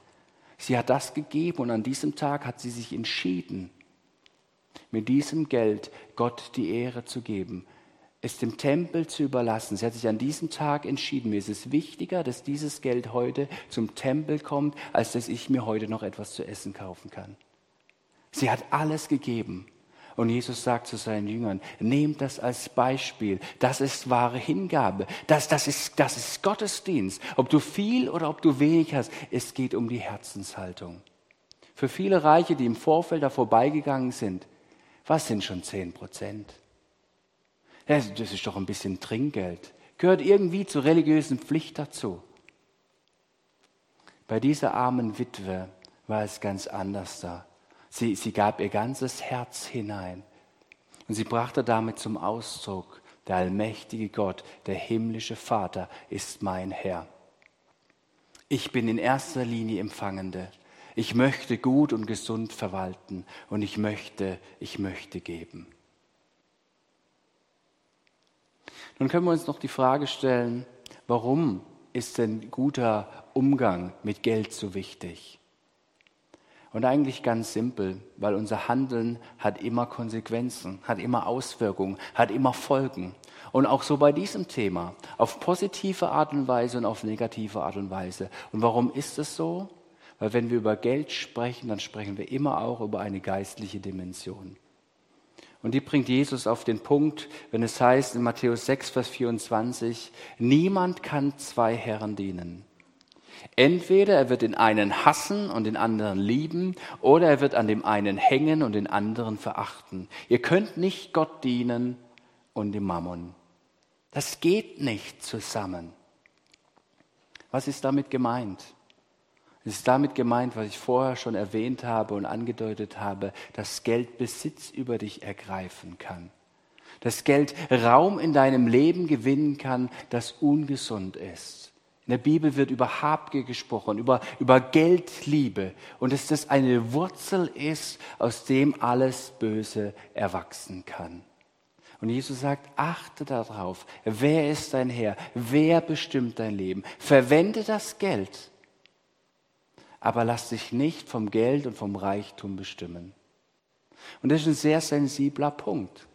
Sie hat das gegeben und an diesem Tag hat sie sich entschieden, mit diesem Geld Gott die Ehre zu geben, es dem Tempel zu überlassen. Sie hat sich an diesem Tag entschieden, mir ist es wichtiger, dass dieses Geld heute zum Tempel kommt, als dass ich mir heute noch etwas zu essen kaufen kann. Sie hat alles gegeben. Und Jesus sagt zu seinen Jüngern, nehmt das als Beispiel. Das ist wahre Hingabe. Das, das, ist, das ist Gottesdienst. Ob du viel oder ob du wenig hast, es geht um die Herzenshaltung. Für viele Reiche, die im Vorfeld da vorbeigegangen sind, was sind schon zehn Prozent? Das ist doch ein bisschen Trinkgeld. Gehört irgendwie zur religiösen Pflicht dazu. Bei dieser armen Witwe war es ganz anders da. Sie, sie gab ihr ganzes Herz hinein. Und sie brachte damit zum Ausdruck, der allmächtige Gott, der himmlische Vater ist mein Herr. Ich bin in erster Linie Empfangende. Ich möchte gut und gesund verwalten und ich möchte, ich möchte geben. Nun können wir uns noch die Frage stellen, warum ist denn guter Umgang mit Geld so wichtig? Und eigentlich ganz simpel, weil unser Handeln hat immer Konsequenzen, hat immer Auswirkungen, hat immer Folgen. Und auch so bei diesem Thema, auf positive Art und Weise und auf negative Art und Weise. Und warum ist es so? Weil wenn wir über Geld sprechen, dann sprechen wir immer auch über eine geistliche Dimension. Und die bringt Jesus auf den Punkt, wenn es heißt in Matthäus 6, Vers 24, niemand kann zwei Herren dienen. Entweder er wird den einen hassen und den anderen lieben, oder er wird an dem einen hängen und den anderen verachten. Ihr könnt nicht Gott dienen und dem Mammon. Das geht nicht zusammen. Was ist damit gemeint? Es ist damit gemeint, was ich vorher schon erwähnt habe und angedeutet habe, dass Geld Besitz über dich ergreifen kann. Dass Geld Raum in deinem Leben gewinnen kann, das ungesund ist. In der Bibel wird über Habgier gesprochen, über, über Geldliebe und dass das eine Wurzel ist, aus dem alles Böse erwachsen kann. Und Jesus sagt, achte darauf, wer ist dein Herr, wer bestimmt dein Leben. Verwende das Geld, aber lass dich nicht vom Geld und vom Reichtum bestimmen. Und das ist ein sehr sensibler Punkt.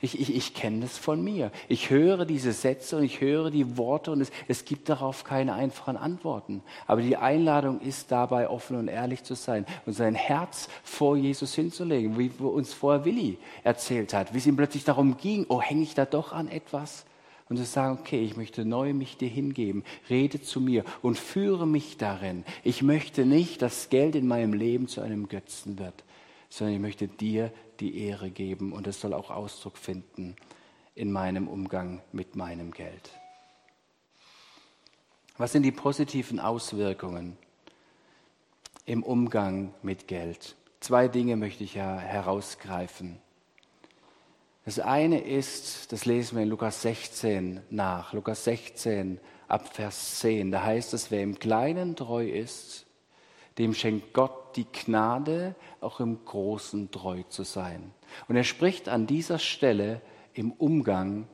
Ich, ich, ich kenne das von mir. Ich höre diese Sätze und ich höre die Worte und es, es gibt darauf keine einfachen Antworten. Aber die Einladung ist dabei, offen und ehrlich zu sein und sein Herz vor Jesus hinzulegen, wie uns vorher Willi erzählt hat, wie es ihm plötzlich darum ging, oh, hänge ich da doch an etwas? Und zu sagen, okay, ich möchte neu mich dir hingeben, rede zu mir und führe mich darin. Ich möchte nicht, dass Geld in meinem Leben zu einem Götzen wird, sondern ich möchte dir die Ehre geben und es soll auch Ausdruck finden in meinem Umgang mit meinem Geld. Was sind die positiven Auswirkungen im Umgang mit Geld? Zwei Dinge möchte ich ja herausgreifen. Das eine ist, das lesen wir in Lukas 16 nach, Lukas 16 ab Vers 10. Da heißt es, wer im Kleinen treu ist, dem schenkt Gott die Gnade, auch im Großen treu zu sein. Und er spricht an dieser Stelle im Umgang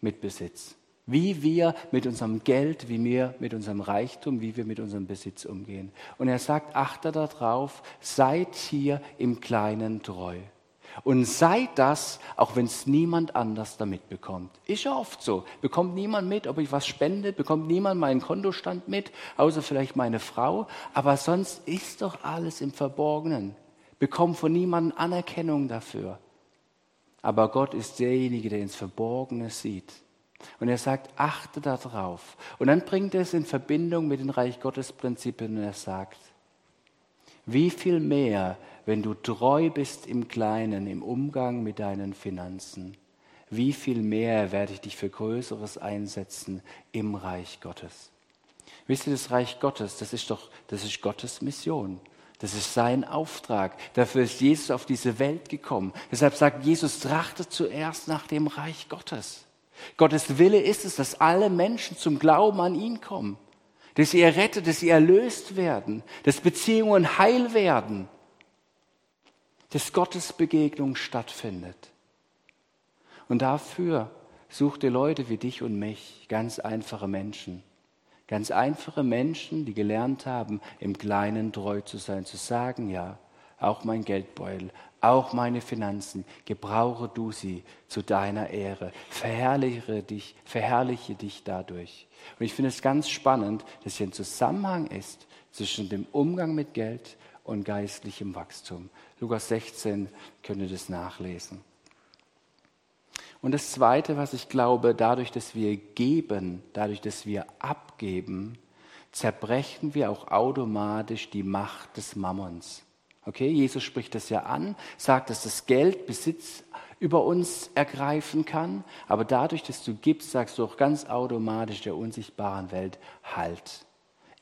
mit Besitz. Wie wir mit unserem Geld, wie wir mit unserem Reichtum, wie wir mit unserem Besitz umgehen. Und er sagt, achte darauf, seid hier im Kleinen treu. Und sei das, auch wenn es niemand anders damit bekommt. Ist ja oft so. Bekommt niemand mit, ob ich was spende, bekommt niemand meinen Kontostand mit, außer vielleicht meine Frau. Aber sonst ist doch alles im Verborgenen. Bekommt von niemandem Anerkennung dafür. Aber Gott ist derjenige, der ins Verborgene sieht. Und er sagt, achte darauf. Und dann bringt er es in Verbindung mit den Reich Gottes Prinzipien und er sagt, wie viel mehr wenn du treu bist im Kleinen, im Umgang mit deinen Finanzen, wie viel mehr werde ich dich für Größeres einsetzen im Reich Gottes. Wisst ihr, das Reich Gottes, das ist doch, das ist Gottes Mission. Das ist sein Auftrag. Dafür ist Jesus auf diese Welt gekommen. Deshalb sagt Jesus, trachte zuerst nach dem Reich Gottes. Gottes Wille ist es, dass alle Menschen zum Glauben an ihn kommen. Dass sie errettet, dass sie erlöst werden, dass Beziehungen heil werden, dass Gottes Begegnung stattfindet. Und dafür sucht ihr Leute wie dich und mich, ganz einfache Menschen. Ganz einfache Menschen, die gelernt haben, im Kleinen treu zu sein, zu sagen, ja, auch mein Geldbeutel, auch meine Finanzen, gebrauche du sie zu deiner Ehre, verherrliche dich, verherrliche dich dadurch. Und ich finde es ganz spannend, dass hier ein Zusammenhang ist zwischen dem Umgang mit Geld und geistlichem Wachstum. Lukas 16 könnt ihr das nachlesen. Und das Zweite, was ich glaube, dadurch, dass wir geben, dadurch, dass wir abgeben, zerbrechen wir auch automatisch die Macht des Mammons. Okay, Jesus spricht das ja an, sagt, dass das Geld Besitz über uns ergreifen kann, aber dadurch, dass du gibst, sagst du auch ganz automatisch der unsichtbaren Welt Halt.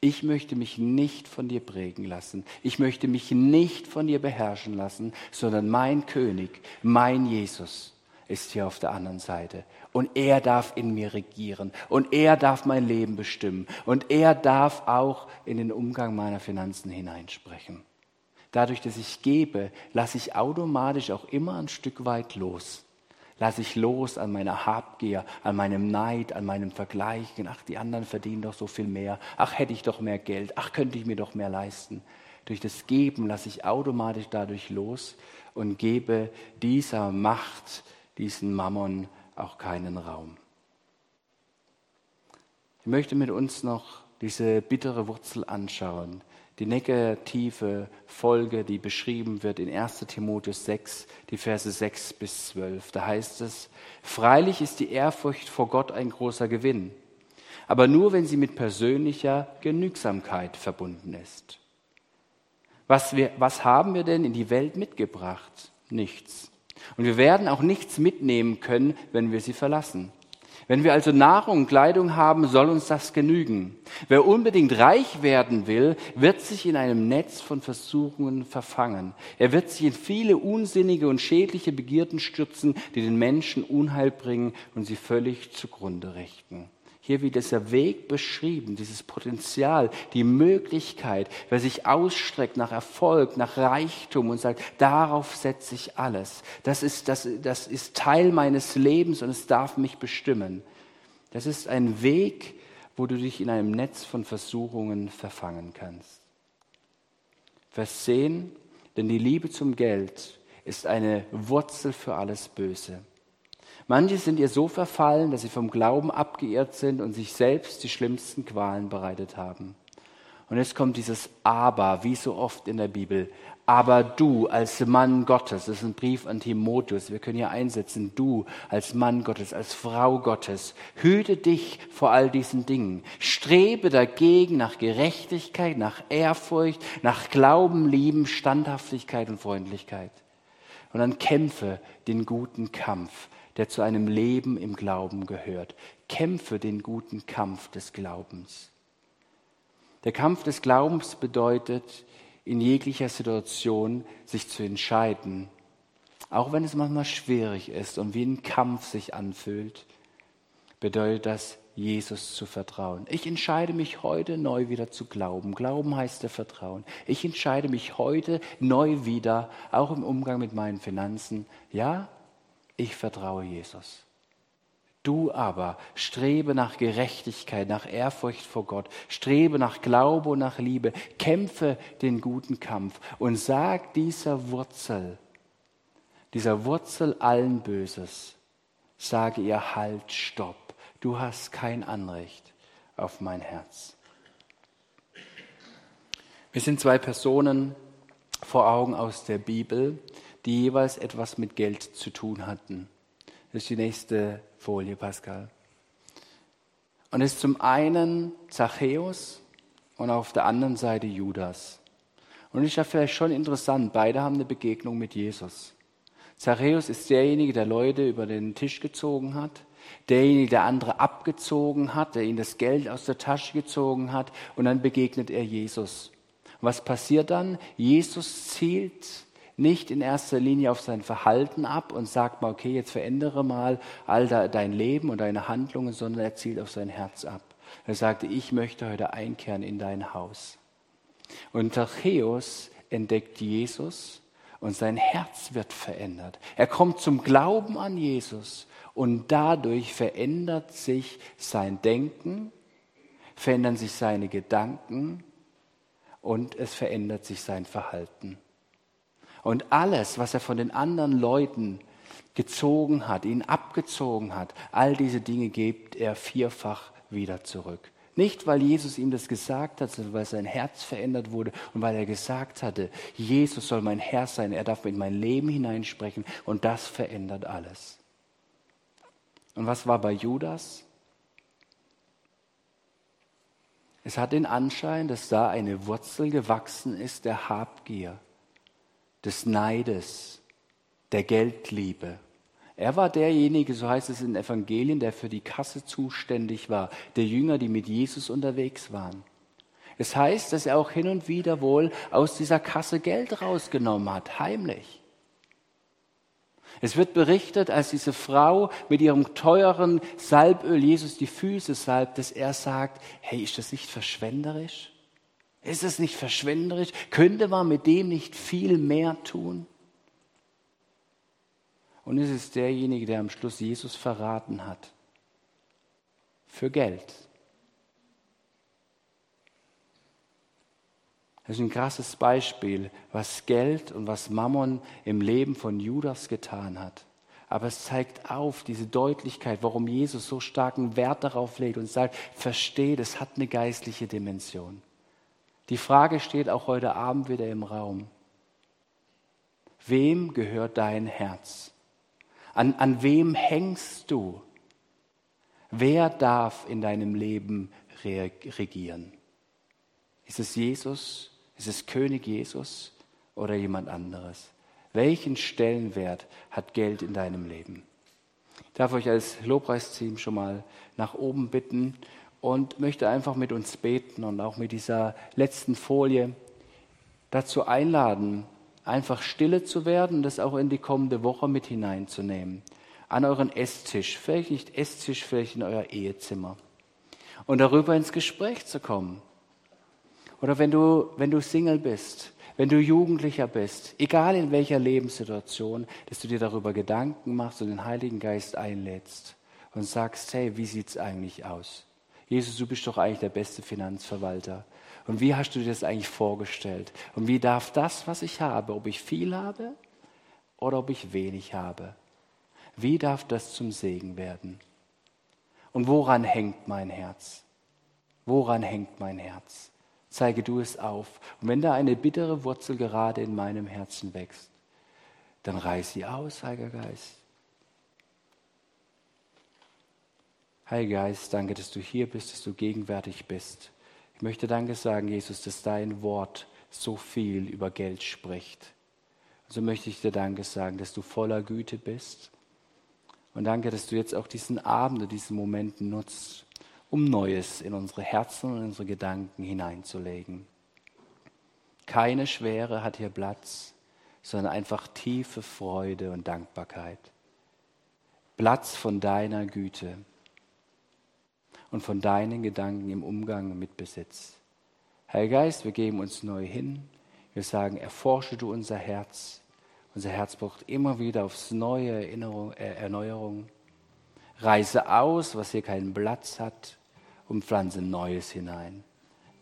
Ich möchte mich nicht von dir prägen lassen. Ich möchte mich nicht von dir beherrschen lassen, sondern mein König, mein Jesus ist hier auf der anderen Seite. Und er darf in mir regieren. Und er darf mein Leben bestimmen. Und er darf auch in den Umgang meiner Finanzen hineinsprechen. Dadurch, dass ich gebe, lasse ich automatisch auch immer ein Stück weit los lasse ich los an meiner Habgier, an meinem Neid, an meinem Vergleichen. Ach, die anderen verdienen doch so viel mehr. Ach, hätte ich doch mehr Geld. Ach, könnte ich mir doch mehr leisten. Durch das Geben lasse ich automatisch dadurch los und gebe dieser Macht, diesen Mammon auch keinen Raum. Ich möchte mit uns noch diese bittere Wurzel anschauen, die negative Folge, die beschrieben wird in 1 Timotheus 6, die Verse 6 bis 12. Da heißt es, freilich ist die Ehrfurcht vor Gott ein großer Gewinn, aber nur wenn sie mit persönlicher Genügsamkeit verbunden ist. Was, wir, was haben wir denn in die Welt mitgebracht? Nichts. Und wir werden auch nichts mitnehmen können, wenn wir sie verlassen. Wenn wir also Nahrung und Kleidung haben, soll uns das genügen. Wer unbedingt reich werden will, wird sich in einem Netz von Versuchungen verfangen. Er wird sich in viele unsinnige und schädliche Begierden stürzen, die den Menschen Unheil bringen und sie völlig zugrunde richten. Hier wird dieser Weg beschrieben, dieses Potenzial, die Möglichkeit, wer sich ausstreckt nach Erfolg, nach Reichtum und sagt, darauf setze ich alles. Das ist, das, das ist Teil meines Lebens und es darf mich bestimmen. Das ist ein Weg, wo du dich in einem Netz von Versuchungen verfangen kannst. Vers 10, denn die Liebe zum Geld ist eine Wurzel für alles Böse. Manche sind ihr so verfallen, dass sie vom Glauben abgeirrt sind und sich selbst die schlimmsten Qualen bereitet haben. Und jetzt kommt dieses Aber, wie so oft in der Bibel. Aber du als Mann Gottes, das ist ein Brief an Timotheus, wir können hier einsetzen, du als Mann Gottes, als Frau Gottes, hüte dich vor all diesen Dingen. Strebe dagegen nach Gerechtigkeit, nach Ehrfurcht, nach Glauben, Lieben, Standhaftigkeit und Freundlichkeit. Und dann kämpfe den guten Kampf der zu einem Leben im Glauben gehört. Kämpfe den guten Kampf des Glaubens. Der Kampf des Glaubens bedeutet, in jeglicher Situation sich zu entscheiden, auch wenn es manchmal schwierig ist und wie ein Kampf sich anfühlt, bedeutet das, Jesus zu vertrauen. Ich entscheide mich heute neu wieder zu glauben. Glauben heißt der Vertrauen. Ich entscheide mich heute neu wieder, auch im Umgang mit meinen Finanzen. Ja, ich vertraue Jesus. Du aber strebe nach Gerechtigkeit, nach Ehrfurcht vor Gott, strebe nach Glaube und nach Liebe, kämpfe den guten Kampf und sag dieser Wurzel, dieser Wurzel allen Böses, sage ihr Halt, Stopp, du hast kein Anrecht auf mein Herz. Wir sind zwei Personen vor Augen aus der Bibel, die jeweils etwas mit Geld zu tun hatten. Das ist die nächste Folie, Pascal. Und es ist zum einen Zachäus und auf der anderen Seite Judas. Und ist ja vielleicht schon interessant, beide haben eine Begegnung mit Jesus. Zachäus ist derjenige, der Leute über den Tisch gezogen hat, derjenige, der andere abgezogen hat, der ihnen das Geld aus der Tasche gezogen hat und dann begegnet er Jesus. Was passiert dann? Jesus zielt nicht in erster Linie auf sein Verhalten ab und sagt mal, okay, jetzt verändere mal all dein Leben und deine Handlungen, sondern er zielt auf sein Herz ab. Er sagte, ich möchte heute einkehren in dein Haus. Und Zachäus entdeckt Jesus und sein Herz wird verändert. Er kommt zum Glauben an Jesus und dadurch verändert sich sein Denken, verändern sich seine Gedanken und es verändert sich sein Verhalten. Und alles, was er von den anderen Leuten gezogen hat, ihn abgezogen hat, all diese Dinge gibt er vierfach wieder zurück. Nicht, weil Jesus ihm das gesagt hat, sondern weil sein Herz verändert wurde und weil er gesagt hatte, Jesus soll mein Herr sein, er darf in mein Leben hineinsprechen und das verändert alles. Und was war bei Judas? Es hat den Anschein, dass da eine Wurzel gewachsen ist der Habgier des Neides, der Geldliebe. Er war derjenige, so heißt es in Evangelien, der für die Kasse zuständig war, der Jünger, die mit Jesus unterwegs waren. Es heißt, dass er auch hin und wieder wohl aus dieser Kasse Geld rausgenommen hat, heimlich. Es wird berichtet, als diese Frau mit ihrem teuren Salböl Jesus die Füße salbt, dass er sagt, hey, ist das nicht verschwenderisch? Ist es nicht verschwenderisch? Könnte man mit dem nicht viel mehr tun? Und es ist derjenige, der am Schluss Jesus verraten hat. Für Geld. Das ist ein krasses Beispiel, was Geld und was Mammon im Leben von Judas getan hat. Aber es zeigt auf diese Deutlichkeit, warum Jesus so starken Wert darauf legt und sagt, versteht, es hat eine geistliche Dimension. Die Frage steht auch heute Abend wieder im Raum. Wem gehört dein Herz? An, an wem hängst du? Wer darf in deinem Leben regieren? Ist es Jesus? Ist es König Jesus oder jemand anderes? Welchen Stellenwert hat Geld in deinem Leben? Ich darf euch als Lobpreisteam schon mal nach oben bitten und möchte einfach mit uns beten und auch mit dieser letzten Folie dazu einladen, einfach stille zu werden und das auch in die kommende Woche mit hineinzunehmen. An euren Esstisch, vielleicht nicht Esstisch, vielleicht in euer Ehezimmer. Und darüber ins Gespräch zu kommen. Oder wenn du, wenn du Single bist, wenn du Jugendlicher bist, egal in welcher Lebenssituation, dass du dir darüber Gedanken machst und den Heiligen Geist einlädst und sagst, hey, wie sieht's eigentlich aus? Jesus, du bist doch eigentlich der beste Finanzverwalter. Und wie hast du dir das eigentlich vorgestellt? Und wie darf das, was ich habe, ob ich viel habe oder ob ich wenig habe, wie darf das zum Segen werden? Und woran hängt mein Herz? Woran hängt mein Herz? Zeige du es auf. Und wenn da eine bittere Wurzel gerade in meinem Herzen wächst, dann reiß sie aus, Heiliger Geist. Heiliger Geist, danke, dass du hier bist, dass du gegenwärtig bist. Ich möchte Danke sagen, Jesus, dass dein Wort so viel über Geld spricht. So möchte ich dir Danke sagen, dass du voller Güte bist. Und danke, dass du jetzt auch diesen Abend und diesen Moment nutzt, um Neues in unsere Herzen und unsere Gedanken hineinzulegen. Keine Schwere hat hier Platz, sondern einfach tiefe Freude und Dankbarkeit. Platz von deiner Güte und von deinen Gedanken im Umgang mit Besitz. Heiliger Geist, wir geben uns neu hin. Wir sagen, erforsche du unser Herz. Unser Herz braucht immer wieder aufs neue Erinnerung, äh, Erneuerung. Reise aus, was hier keinen Platz hat, und pflanze Neues hinein.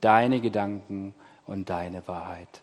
Deine Gedanken und deine Wahrheit.